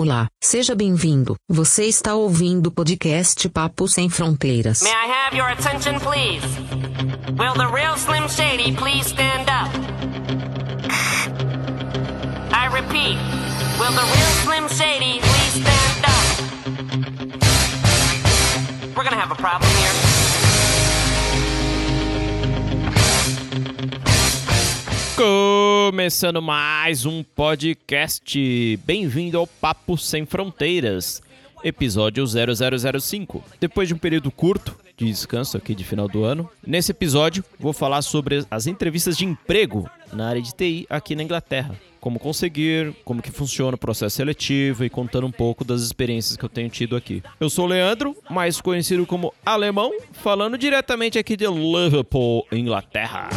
Olá, seja bem-vindo. Você está ouvindo o podcast Papo Sem Fronteiras. May I have your attention, please? Will the real Slim Shady please stand up? I repeat, will the real Slim Shady please stand up? We're gonna have a problem Começando mais um podcast. Bem-vindo ao Papo Sem Fronteiras, episódio 0005. Depois de um período curto de descanso aqui de final do ano, nesse episódio vou falar sobre as entrevistas de emprego na área de TI aqui na Inglaterra. Como conseguir, como que funciona o processo seletivo e contando um pouco das experiências que eu tenho tido aqui. Eu sou o Leandro, mais conhecido como Alemão, falando diretamente aqui de Liverpool, Inglaterra.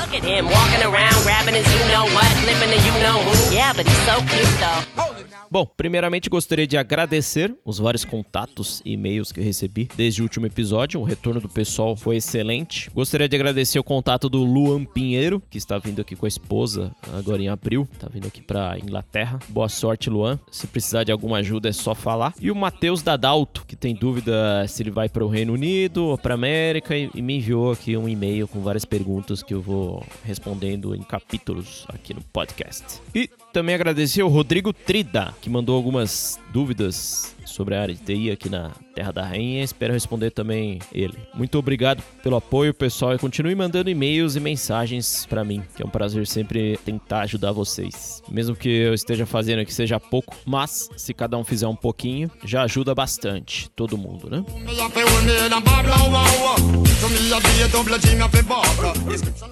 Bom, primeiramente gostaria de agradecer os vários contatos e e-mails que recebi desde o último episódio. O retorno do pessoal foi excelente. Gostaria de agradecer o contato do Luan Pinheiro, que está vindo aqui com a esposa agora em abril. Está vindo aqui para Inglaterra. Boa sorte, Luan. Se precisar de alguma ajuda é só falar. E o Matheus Dadalto, que tem dúvida se ele vai para o Reino Unido ou para América e me enviou aqui um e-mail com várias perguntas que eu vou respondendo em capítulos aqui no podcast. E também agradecer ao Rodrigo Trida, que mandou algumas dúvidas sobre a área de TI aqui na Terra da Rainha. Espero responder também ele. Muito obrigado pelo apoio, pessoal, e continue mandando e-mails e mensagens para mim, que é um prazer sempre tentar ajudar vocês. Mesmo que eu esteja fazendo aqui seja pouco, mas se cada um fizer um pouquinho, já ajuda bastante todo mundo, né?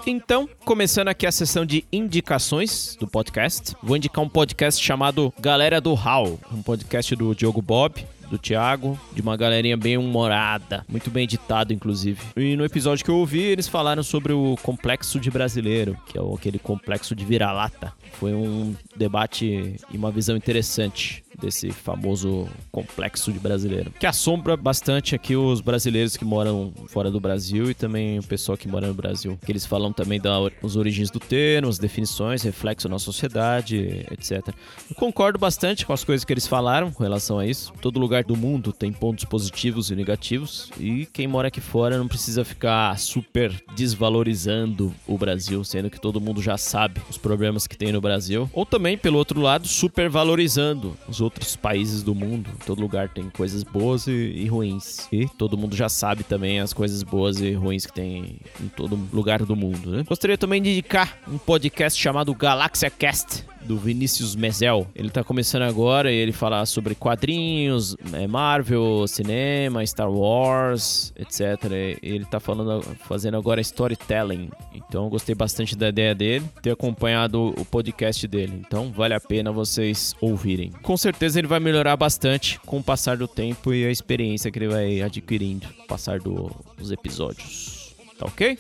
Então, começando aqui a sessão de indicações do podcast, vou indicar um podcast chamado Galera do Hall, um podcast do Diogo Bob, do Thiago, de uma galerinha bem humorada, muito bem editado, inclusive. E no episódio que eu ouvi, eles falaram sobre o complexo de brasileiro, que é aquele complexo de vira-lata. Foi um debate e uma visão interessante desse famoso complexo de brasileiro, que assombra bastante aqui os brasileiros que moram fora do Brasil e também o pessoal que mora no Brasil. Que eles falam também das origens do termo, as definições, reflexo na sociedade, etc. Eu concordo bastante com as coisas que eles falaram com relação a isso. Todo lugar do mundo tem pontos positivos e negativos e quem mora aqui fora não precisa ficar super desvalorizando o Brasil, sendo que todo mundo já sabe os problemas que tem no Brasil. Ou também, pelo outro lado, super valorizando os outros países do mundo. Todo lugar tem coisas boas e, e ruins. E todo mundo já sabe também as coisas boas e ruins que tem em todo lugar do mundo, né? Gostaria também de indicar um podcast chamado Galaxia Cast do Vinícius Mezel. Ele tá começando agora e ele fala sobre quadrinhos, é, Marvel, cinema, Star Wars, etc. Ele tá falando, fazendo agora storytelling. Então gostei bastante da ideia dele, ter acompanhado o podcast dele. Então vale a pena vocês ouvirem. Com certeza ele vai melhorar bastante com o passar do tempo e a experiência que ele vai adquirindo com o passar do- dos episódios. Tá ok?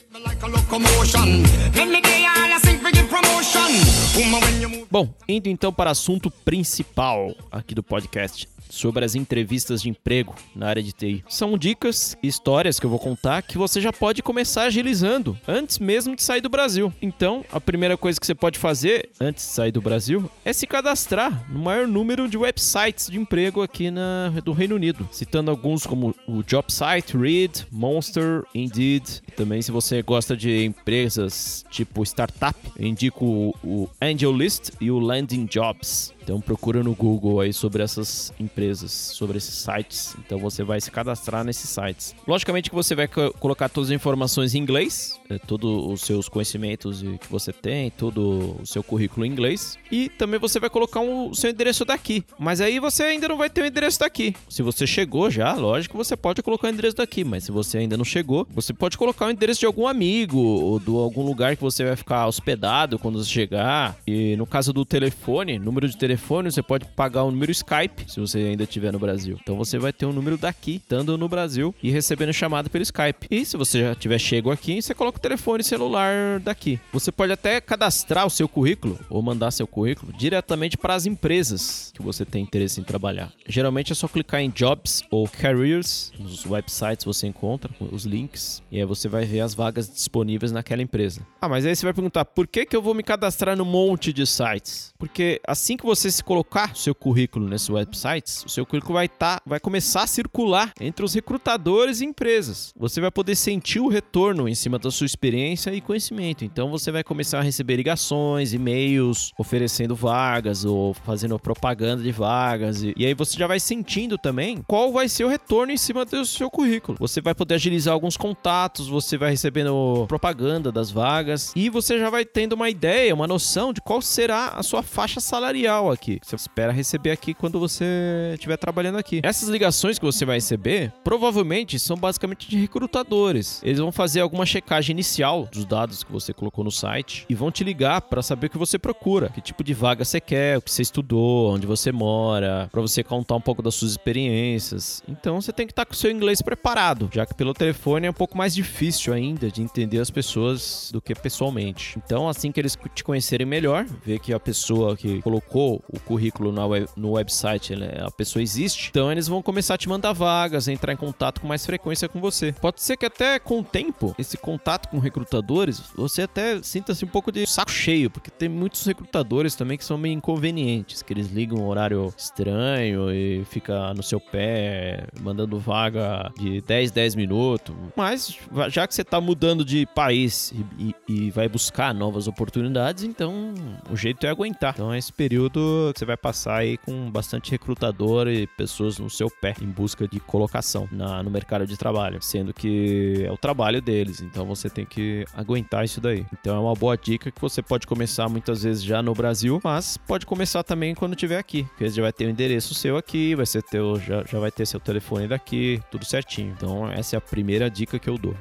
Bom, indo então para assunto principal aqui do podcast. Sobre as entrevistas de emprego na área de TI. São dicas e histórias que eu vou contar que você já pode começar agilizando antes mesmo de sair do Brasil. Então, a primeira coisa que você pode fazer antes de sair do Brasil é se cadastrar no maior número de websites de emprego aqui na, do Reino Unido. Citando alguns como o JobSite, Reed, Monster, Indeed. Também, se você gosta de empresas tipo startup, indico o, o Angel List e o Landing Jobs. Então procura no Google aí sobre essas empresas, sobre esses sites. Então você vai se cadastrar nesses sites. Logicamente que você vai co- colocar todas as informações em inglês, é, todos os seus conhecimentos que você tem, todo o seu currículo em inglês. E também você vai colocar um- o seu endereço daqui. Mas aí você ainda não vai ter o endereço daqui. Se você chegou já, lógico, você pode colocar o endereço daqui. Mas se você ainda não chegou, você pode colocar o endereço de algum amigo ou de algum lugar que você vai ficar hospedado quando você chegar. E no caso do telefone, número de telefone, você pode pagar o número Skype se você ainda estiver no Brasil. Então você vai ter um número daqui, estando no Brasil e recebendo chamada pelo Skype. E se você já tiver chego aqui, você coloca o telefone celular daqui. Você pode até cadastrar o seu currículo ou mandar seu currículo diretamente para as empresas que você tem interesse em trabalhar. Geralmente é só clicar em Jobs ou Careers, nos websites você encontra os links e aí você vai ver as vagas disponíveis naquela empresa. Ah, mas aí você vai perguntar, por que, que eu vou me cadastrar num monte de sites? Porque assim que você você se colocar seu currículo nesses websites, o seu currículo vai tá, vai começar a circular entre os recrutadores e empresas. Você vai poder sentir o retorno em cima da sua experiência e conhecimento. Então você vai começar a receber ligações, e-mails, oferecendo vagas ou fazendo propaganda de vagas. E, e aí você já vai sentindo também qual vai ser o retorno em cima do seu currículo. Você vai poder agilizar alguns contatos, você vai recebendo propaganda das vagas e você já vai tendo uma ideia, uma noção de qual será a sua faixa salarial aqui. Você espera receber aqui quando você estiver trabalhando aqui. Essas ligações que você vai receber provavelmente são basicamente de recrutadores. Eles vão fazer alguma checagem inicial dos dados que você colocou no site e vão te ligar para saber o que você procura, que tipo de vaga você quer, o que você estudou, onde você mora, para você contar um pouco das suas experiências. Então você tem que estar com o seu inglês preparado, já que pelo telefone é um pouco mais difícil ainda de entender as pessoas do que pessoalmente. Então, assim que eles te conhecerem melhor, ver que a pessoa que colocou o currículo web, no website, a pessoa existe, então eles vão começar a te mandar vagas, entrar em contato com mais frequência com você. Pode ser que até com o tempo, esse contato com recrutadores, você até sinta-se um pouco de saco cheio, porque tem muitos recrutadores também que são meio inconvenientes, que eles ligam um horário estranho e fica no seu pé, mandando vaga de 10, 10 minutos. Mas já que você tá mudando de país e, e, e vai buscar novas oportunidades, então o jeito é aguentar. Então é esse período você vai passar aí com bastante recrutador e pessoas no seu pé em busca de colocação na, no mercado de trabalho, sendo que é o trabalho deles, então você tem que aguentar isso daí. Então é uma boa dica que você pode começar muitas vezes já no Brasil, mas pode começar também quando estiver aqui, porque já vai ter o endereço seu aqui, vai ser teu, já, já vai ter seu telefone daqui, tudo certinho. Então essa é a primeira dica que eu dou.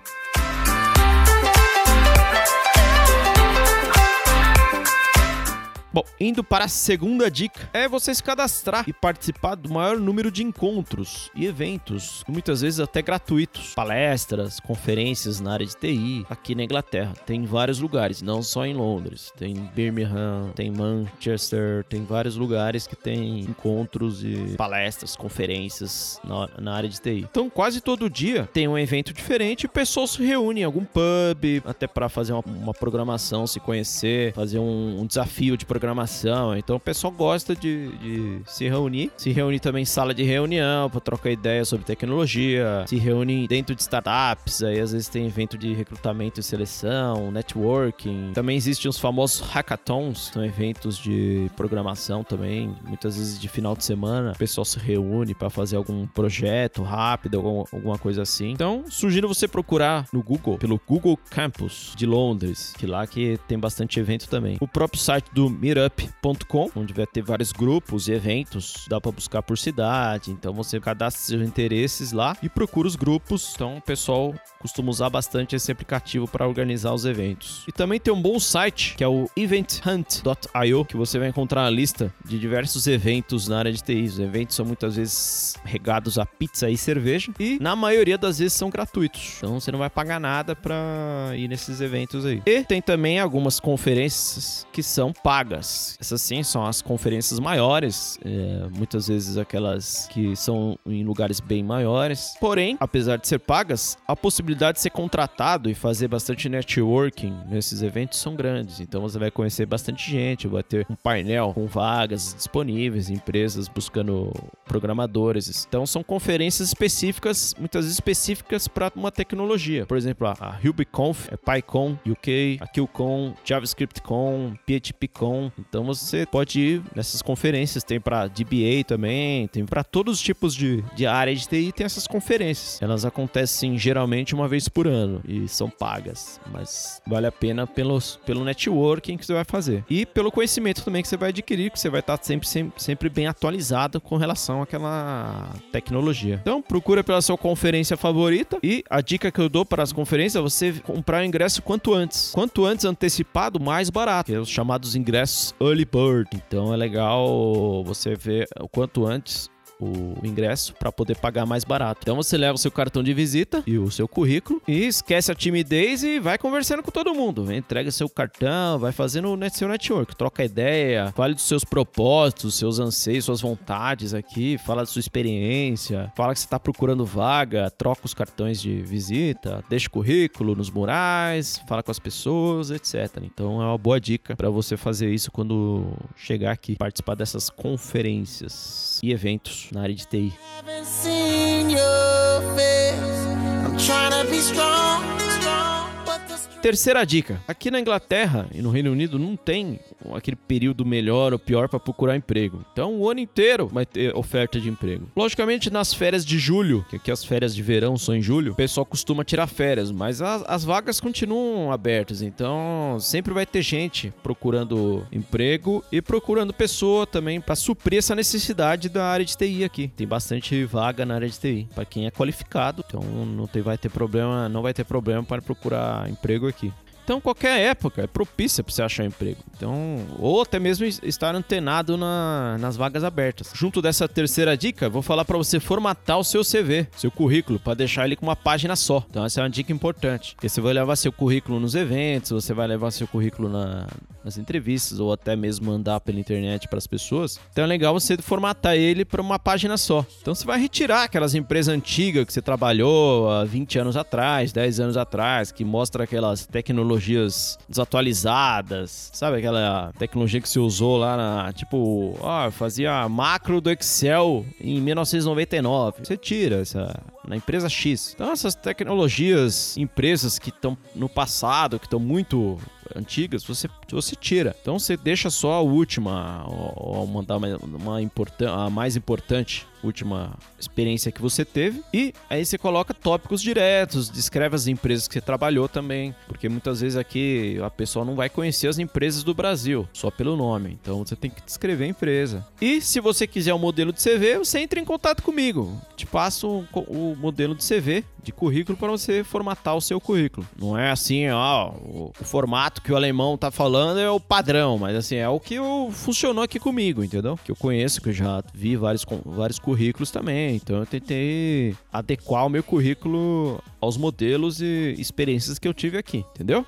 Bom, indo para a segunda dica, é você se cadastrar e participar do maior número de encontros e eventos, muitas vezes até gratuitos, palestras, conferências na área de TI aqui na Inglaterra. Tem vários lugares, não só em Londres. Tem Birmingham, tem Manchester, tem vários lugares que tem encontros e palestras, conferências na, na área de TI. Então, quase todo dia tem um evento diferente e pessoas se reúnem em algum pub, até para fazer uma, uma, programação, se conhecer, fazer um, um desafio de programação programação. Então o pessoal gosta de, de se reunir. Se reúne também em sala de reunião para trocar ideias sobre tecnologia. Se reúne dentro de startups. Aí às vezes tem evento de recrutamento e seleção, networking. Também existem os famosos hackathons, são eventos de programação também. Muitas vezes de final de semana o pessoal se reúne para fazer algum projeto rápido, algum, alguma coisa assim. Então sugiro você procurar no Google, pelo Google Campus de Londres, que lá que tem bastante evento também. O próprio site do meetup.com, onde vai ter vários grupos e eventos, dá para buscar por cidade, então você cadastra seus interesses lá e procura os grupos. Então o pessoal costuma usar bastante esse aplicativo para organizar os eventos. E também tem um bom site que é o eventhunt.io, que você vai encontrar a lista de diversos eventos na área de TI. Os eventos são muitas vezes regados a pizza e cerveja e na maioria das vezes são gratuitos. Então você não vai pagar nada para ir nesses eventos aí. E tem também algumas conferências que são pagas. Essas sim são as conferências maiores, é, muitas vezes aquelas que são em lugares bem maiores. Porém, apesar de ser pagas, a possibilidade de ser contratado e fazer bastante networking nesses eventos são grandes. Então você vai conhecer bastante gente, vai ter um painel com vagas disponíveis, empresas buscando programadores. Então são conferências específicas, muitas vezes específicas para uma tecnologia. Por exemplo, a RubyConf, é PyCon UK, a QCon, JavaScriptCon, PHPCon. Então você pode ir nessas conferências. Tem para DBA também, tem para todos os tipos de, de área de TI, tem essas conferências. Elas acontecem geralmente uma vez por ano e são pagas, mas vale a pena pelos, pelo networking que você vai fazer e pelo conhecimento também que você vai adquirir, que você vai estar sempre, sempre, sempre bem atualizado com relação àquela tecnologia. Então, procura pela sua conferência favorita e a dica que eu dou para as conferências é você comprar o ingresso quanto antes. Quanto antes antecipado, mais barato, que é os chamados ingressos early bird. Então, é legal você ver o quanto antes o ingresso para poder pagar mais barato. Então você leva o seu cartão de visita e o seu currículo e esquece a timidez e vai conversando com todo mundo. Entrega seu cartão, vai fazendo o seu network, troca ideia, fale dos seus propósitos, seus anseios, suas vontades aqui, fala da sua experiência, fala que você está procurando vaga, troca os cartões de visita, deixa o currículo nos murais, fala com as pessoas, etc. Então é uma boa dica para você fazer isso quando chegar aqui, participar dessas conferências e eventos na área de TI. Terceira dica. Aqui na Inglaterra e no Reino Unido não tem aquele período melhor ou pior para procurar emprego. Então o ano inteiro vai ter oferta de emprego. Logicamente nas férias de julho, que aqui as férias de verão são em julho, o pessoal costuma tirar férias, mas as, as vagas continuam abertas. Então sempre vai ter gente procurando emprego e procurando pessoa também para suprir essa necessidade da área de TI aqui. Tem bastante vaga na área de TI para quem é qualificado. Então não tem, vai ter problema, não vai ter problema para procurar emprego aqui. Então, qualquer época é propícia para você achar emprego. Então, ou até mesmo estar antenado na- nas vagas abertas. Junto dessa terceira dica, vou falar para você formatar o seu CV, seu currículo, para deixar ele com uma página só. Então, essa é uma dica importante. Porque você vai levar seu currículo nos eventos, você vai levar seu currículo na- nas entrevistas, ou até mesmo mandar pela internet para as pessoas. Então, é legal você formatar ele para uma página só. Então, você vai retirar aquelas empresas antigas que você trabalhou há 20 anos atrás, 10 anos atrás, que mostra aquelas tecnologias desatualizadas, sabe aquela tecnologia que você usou lá na, tipo, ah, fazia macro do Excel em 1999. Você tira essa na empresa X. Então essas tecnologias, empresas que estão no passado, que estão muito antigas, você, você tira. Então você deixa só a última, ou, ou mandar uma, uma a mais importante última experiência que você teve e aí você coloca tópicos diretos, descreve as empresas que você trabalhou também, porque muitas vezes aqui a pessoa não vai conhecer as empresas do Brasil só pelo nome, então você tem que descrever a empresa. E se você quiser um modelo de CV, você entra em contato comigo, te passo o, o modelo de CV de currículo para você formatar o seu currículo. Não é assim, ó, o, o formato que o alemão tá falando é o padrão, mas assim, é o que o, funcionou aqui comigo, entendeu? Que eu conheço, que eu já vi vários, vários currículos também. Então eu tentei adequar o meu currículo aos modelos e experiências que eu tive aqui, entendeu?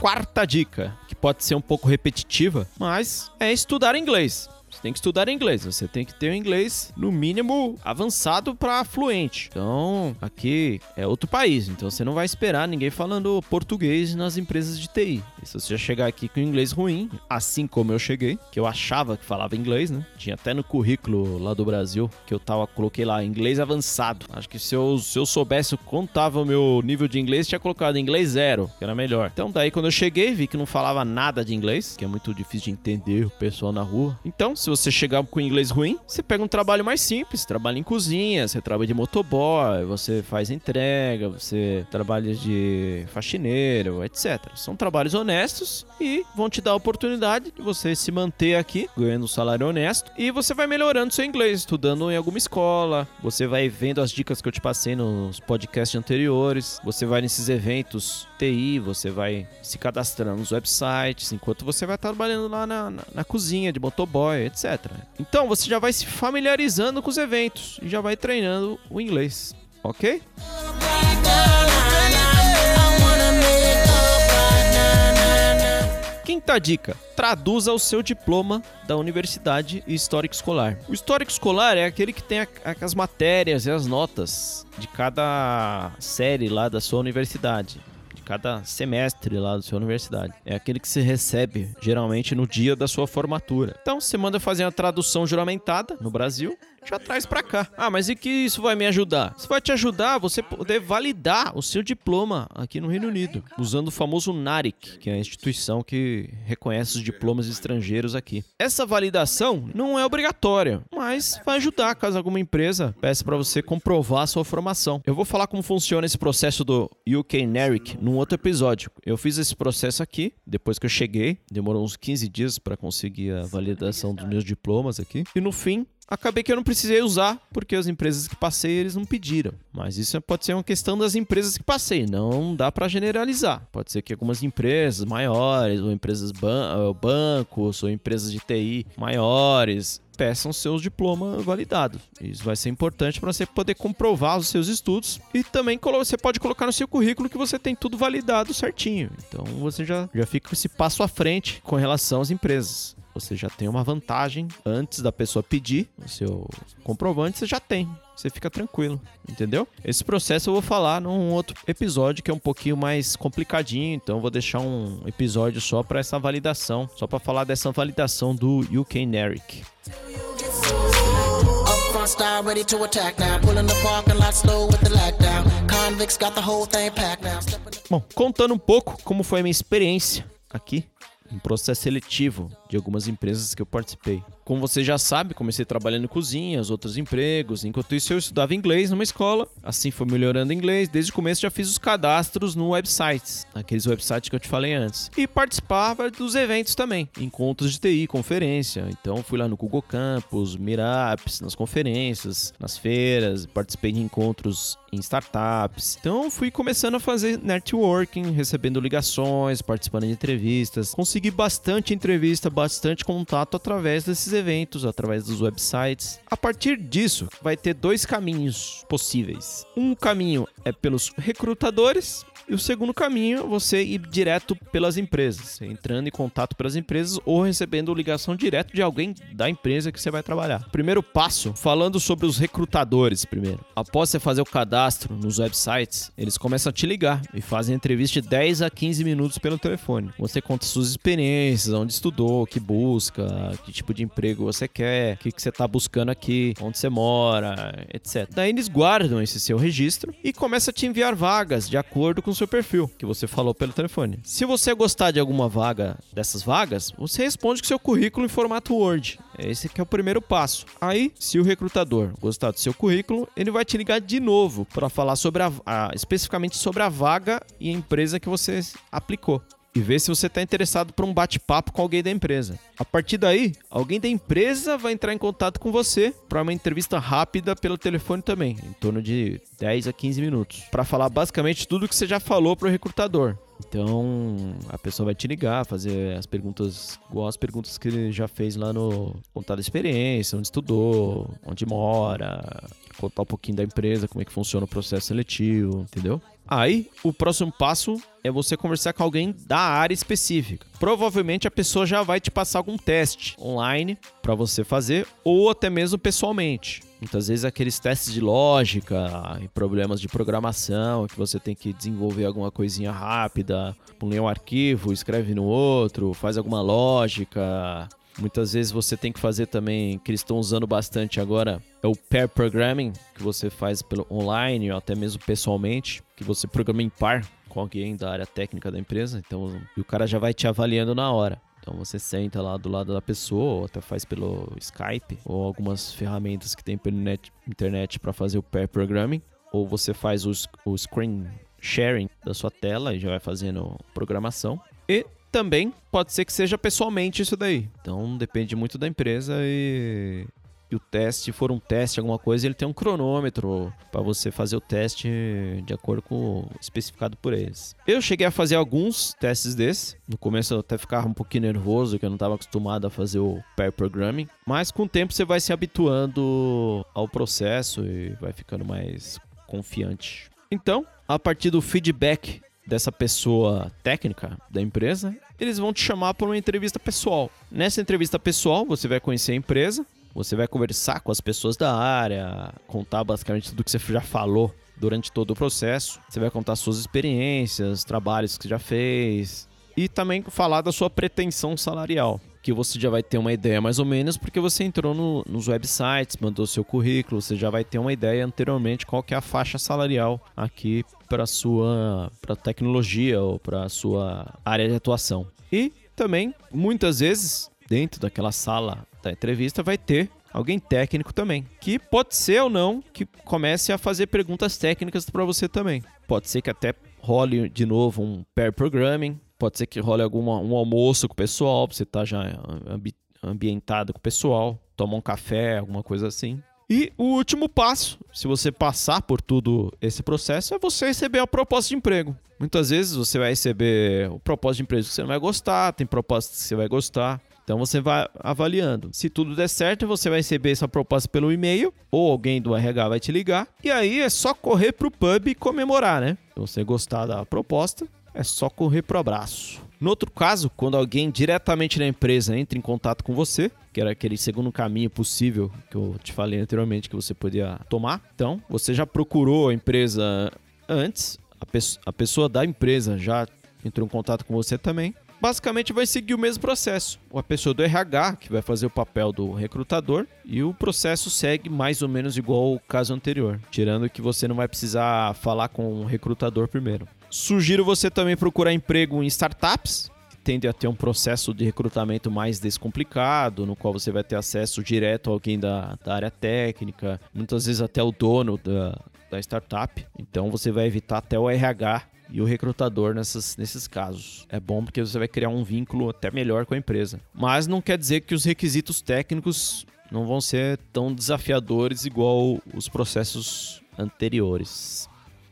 Quarta dica, que pode ser um pouco repetitiva, mas é estudar inglês. Você tem que estudar inglês, você tem que ter um inglês no mínimo avançado para fluente. Então, aqui é outro país, então você não vai esperar ninguém falando português nas empresas de TI. E se você já chegar aqui com inglês ruim, assim como eu cheguei, que eu achava que falava inglês, né? Tinha até no currículo lá do Brasil que eu tava coloquei lá inglês avançado. Acho que se eu, se eu soubesse quanto tava o meu nível de inglês, tinha colocado inglês zero, que era melhor. Então, daí quando eu cheguei, vi que não falava nada de inglês, que é muito difícil de entender o pessoal na rua. Então, se você chegar com inglês ruim, você pega um trabalho mais simples, trabalha em cozinha, você trabalha de motoboy, você faz entrega, você trabalha de faxineiro, etc. São trabalhos honestos e vão te dar a oportunidade de você se manter aqui, ganhando um salário honesto, e você vai melhorando seu inglês, estudando em alguma escola, você vai vendo as dicas que eu te passei nos podcasts anteriores, você vai nesses eventos TI, você vai se cadastrando nos websites, enquanto você vai trabalhando lá na, na, na cozinha de motoboy, etc. Então você já vai se familiarizando com os eventos e já vai treinando o inglês, ok? Quinta dica: traduza o seu diploma da universidade e histórico escolar. O histórico escolar é aquele que tem as matérias e as notas de cada série lá da sua universidade. Cada semestre lá da sua universidade. É aquele que se recebe geralmente no dia da sua formatura. Então você manda fazer a tradução juramentada no Brasil, já traz pra cá. Ah, mas e que isso vai me ajudar? Isso vai te ajudar a você poder validar o seu diploma aqui no Reino Unido, usando o famoso NARIC, que é a instituição que reconhece os diplomas estrangeiros aqui. Essa validação não é obrigatória, mas vai ajudar caso alguma empresa peça para você comprovar a sua formação. Eu vou falar como funciona esse processo do UK NARIC num outro episódio. Eu fiz esse processo aqui depois que eu cheguei, demorou uns 15 dias para conseguir a validação dos meus diplomas aqui. E no fim, acabei que eu não precisei usar, porque as empresas que passei eles não pediram. Mas isso pode ser uma questão das empresas que passei, não dá para generalizar. Pode ser que algumas empresas maiores, ou empresas ban bancos, ou empresas de TI maiores, peçam seus diplomas validados. Isso vai ser importante para você poder comprovar os seus estudos e também você pode colocar no seu currículo que você tem tudo validado certinho. Então você já, já fica esse passo à frente com relação às empresas. Você já tem uma vantagem antes da pessoa pedir o seu comprovante, você já tem. Você fica tranquilo, entendeu? Esse processo eu vou falar num outro episódio que é um pouquinho mais complicadinho, então eu vou deixar um episódio só para essa validação, só para falar dessa validação do UK NERIC. Bom, contando um pouco como foi a minha experiência aqui, um processo seletivo de algumas empresas que eu participei. Como você já sabe, comecei trabalhando em cozinhas, outros empregos. Enquanto isso, eu estudava inglês numa escola. Assim foi melhorando inglês. Desde o começo já fiz os cadastros no websites, aqueles websites que eu te falei antes. E participava dos eventos também, encontros de TI, conferência. Então fui lá no Google Campus, Meetups, nas conferências, nas feiras, participei de encontros em startups. Então fui começando a fazer networking, recebendo ligações, participando de entrevistas. Consegui bastante entrevista, bastante contato através desses eventos, através dos websites. A partir disso, vai ter dois caminhos possíveis. Um caminho é pelos recrutadores e o segundo caminho é você ir direto pelas empresas, entrando em contato pelas empresas ou recebendo ligação direto de alguém da empresa que você vai trabalhar. Primeiro passo, falando sobre os recrutadores primeiro. Após você fazer o cadastro nos websites, eles começam a te ligar e fazem entrevista de 10 a 15 minutos pelo telefone. Você conta suas experiências, onde estudou, que busca, que tipo de emprego você quer, o que, que você está buscando aqui, onde você mora, etc. Daí eles guardam esse seu registro e começam a te enviar vagas de acordo com seu perfil, que você falou pelo telefone. Se você gostar de alguma vaga dessas vagas, você responde com seu currículo em formato Word. Esse que é o primeiro passo. Aí, se o recrutador gostar do seu currículo, ele vai te ligar de novo para falar sobre a, a- especificamente sobre a vaga e a empresa que você aplicou e ver se você está interessado por um bate-papo com alguém da empresa. A partir daí, alguém da empresa vai entrar em contato com você para uma entrevista rápida pelo telefone também, em torno de 10 a 15 minutos, para falar basicamente tudo que você já falou para o recrutador. Então, a pessoa vai te ligar, fazer as perguntas igual as perguntas que ele já fez lá no contar da experiência, onde estudou, onde mora, contar um pouquinho da empresa, como é que funciona o processo seletivo, entendeu? Aí, o próximo passo é você conversar com alguém da área específica. Provavelmente a pessoa já vai te passar algum teste online para você fazer ou até mesmo pessoalmente. Muitas vezes aqueles testes de lógica e problemas de programação que você tem que desenvolver alguma coisinha rápida, lê um arquivo, escreve no outro, faz alguma lógica. Muitas vezes você tem que fazer também, que eles estão usando bastante agora, é o pair programming, que você faz pelo online ou até mesmo pessoalmente, que você programa em par com alguém da área técnica da empresa, então e o cara já vai te avaliando na hora. Então você senta lá do lado da pessoa, ou até faz pelo Skype, ou algumas ferramentas que tem pela net- internet para fazer o pair programming, ou você faz o, o screen sharing da sua tela e já vai fazendo programação. E também pode ser que seja pessoalmente isso daí. Então depende muito da empresa e, e o teste, se for um teste, alguma coisa, ele tem um cronômetro para você fazer o teste de acordo com o especificado por eles. Eu cheguei a fazer alguns testes desses. No começo eu até ficava um pouquinho nervoso, que eu não estava acostumado a fazer o pair programming. Mas com o tempo você vai se habituando ao processo e vai ficando mais confiante. Então, a partir do feedback dessa pessoa técnica da empresa, eles vão te chamar para uma entrevista pessoal. Nessa entrevista pessoal, você vai conhecer a empresa, você vai conversar com as pessoas da área, contar basicamente tudo que você já falou durante todo o processo. Você vai contar suas experiências, trabalhos que você já fez e também falar da sua pretensão salarial. Que você já vai ter uma ideia mais ou menos, porque você entrou no- nos websites, mandou seu currículo, você já vai ter uma ideia anteriormente qual que é a faixa salarial aqui para sua para tecnologia ou para sua área de atuação. E também, muitas vezes, dentro daquela sala da entrevista vai ter alguém técnico também, que pode ser ou não que comece a fazer perguntas técnicas para você também. Pode ser que até role de novo um pair programming, pode ser que role alguma, um almoço com o pessoal, pra você estar já ambi- ambientada com o pessoal, toma um café, alguma coisa assim. E o último passo, se você passar por tudo esse processo, é você receber a proposta de emprego. Muitas vezes você vai receber o propósito de emprego que você não vai gostar, tem propostas que você vai gostar. Então você vai avaliando. Se tudo der certo, você vai receber essa proposta pelo e-mail ou alguém do RH vai te ligar. E aí é só correr pro pub e comemorar, né? Se você gostar da proposta, é só correr pro abraço. No outro caso, quando alguém diretamente na empresa entra em contato com você, que era aquele segundo caminho possível que eu te falei anteriormente que você podia tomar, então você já procurou a empresa antes, a, pe a pessoa da empresa já entrou em contato com você também. Basicamente vai seguir o mesmo processo. A pessoa do RH, que vai fazer o papel do recrutador, e o processo segue mais ou menos igual ao caso anterior, tirando que você não vai precisar falar com o recrutador primeiro. Sugiro você também procurar emprego em startups, que tende a ter um processo de recrutamento mais descomplicado, no qual você vai ter acesso direto a alguém da, da área técnica, muitas vezes até o dono da, da startup. Então você vai evitar até o RH e o recrutador nessas, nesses casos. É bom porque você vai criar um vínculo até melhor com a empresa. Mas não quer dizer que os requisitos técnicos não vão ser tão desafiadores igual os processos anteriores.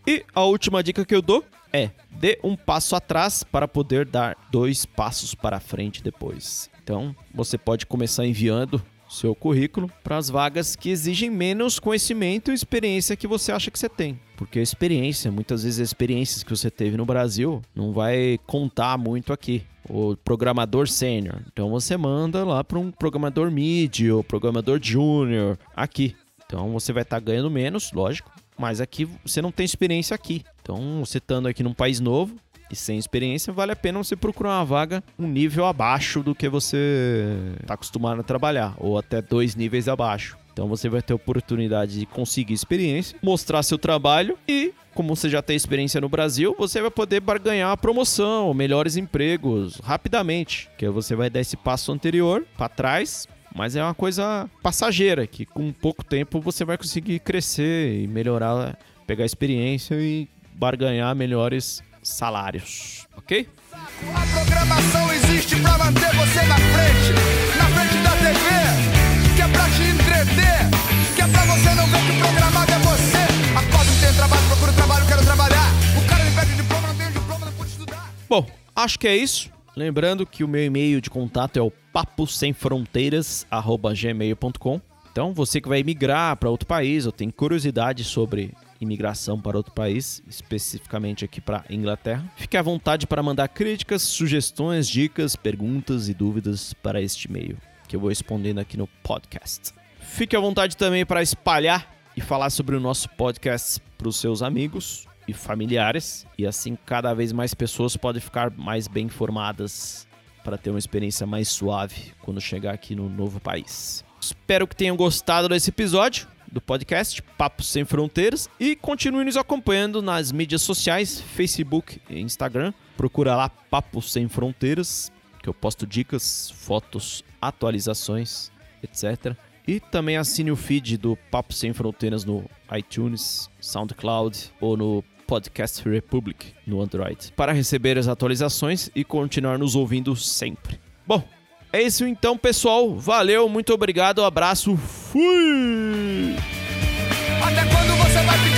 E a última dica que eu dou é: dê um passo atrás para poder dar dois passos para frente depois. Então, você pode começar enviando seu currículo para as vagas que exigem menos conhecimento e experiência que você acha que você tem. Porque a experiência, muitas vezes as experiências que você teve no Brasil, não vai contar muito aqui. O programador sênior. Então você manda lá para um programador mid ou programador júnior aqui. Então você vai estar tá ganhando menos, lógico, mas aqui você não tem experiência aqui. Então, você estando aqui num país novo e sem experiência, vale a pena você procurar uma vaga um nível abaixo do que você está acostumado a trabalhar, ou até dois níveis abaixo. Então você vai ter oportunidade de conseguir experiência, mostrar seu trabalho e, como você já tem experiência no Brasil, você vai poder barganhar promoção, melhores empregos rapidamente. Que você vai dar esse passo anterior para trás mas é uma coisa passageira, que com pouco tempo você vai conseguir crescer e melhorar, pegar experiência e barganhar melhores salários, ok? A programação existe pra manter você na frente, na frente da TV, que é pra te entreter, que é pra você não ver que o programado é você. Não trabalho, trabalho, quero trabalhar. O cara me pede diploma, não tem diploma, não pode estudar. Bom, acho que é isso. Lembrando que o meu e-mail de contato é o paposemfronteiras@gmail.com. Então, você que vai migrar para outro país ou tem curiosidade sobre imigração para outro país, especificamente aqui para Inglaterra, fique à vontade para mandar críticas, sugestões, dicas, perguntas e dúvidas para este e-mail, que eu vou respondendo aqui no podcast. Fique à vontade também para espalhar e falar sobre o nosso podcast para os seus amigos e familiares, e assim cada vez mais pessoas podem ficar mais bem informadas para ter uma experiência mais suave quando chegar aqui no novo país. Espero que tenham gostado desse episódio do podcast Papo Sem Fronteiras e continue nos acompanhando nas mídias sociais, Facebook e Instagram. Procura lá Papo Sem Fronteiras, que eu posto dicas, fotos, atualizações, etc. E também assine o feed do Papo Sem Fronteiras no iTunes, SoundCloud ou no Podcast Republic no Android, para receber as atualizações e continuar nos ouvindo sempre. Bom, é isso então, pessoal. Valeu, muito obrigado, um abraço, fui! Até quando você vai ficar?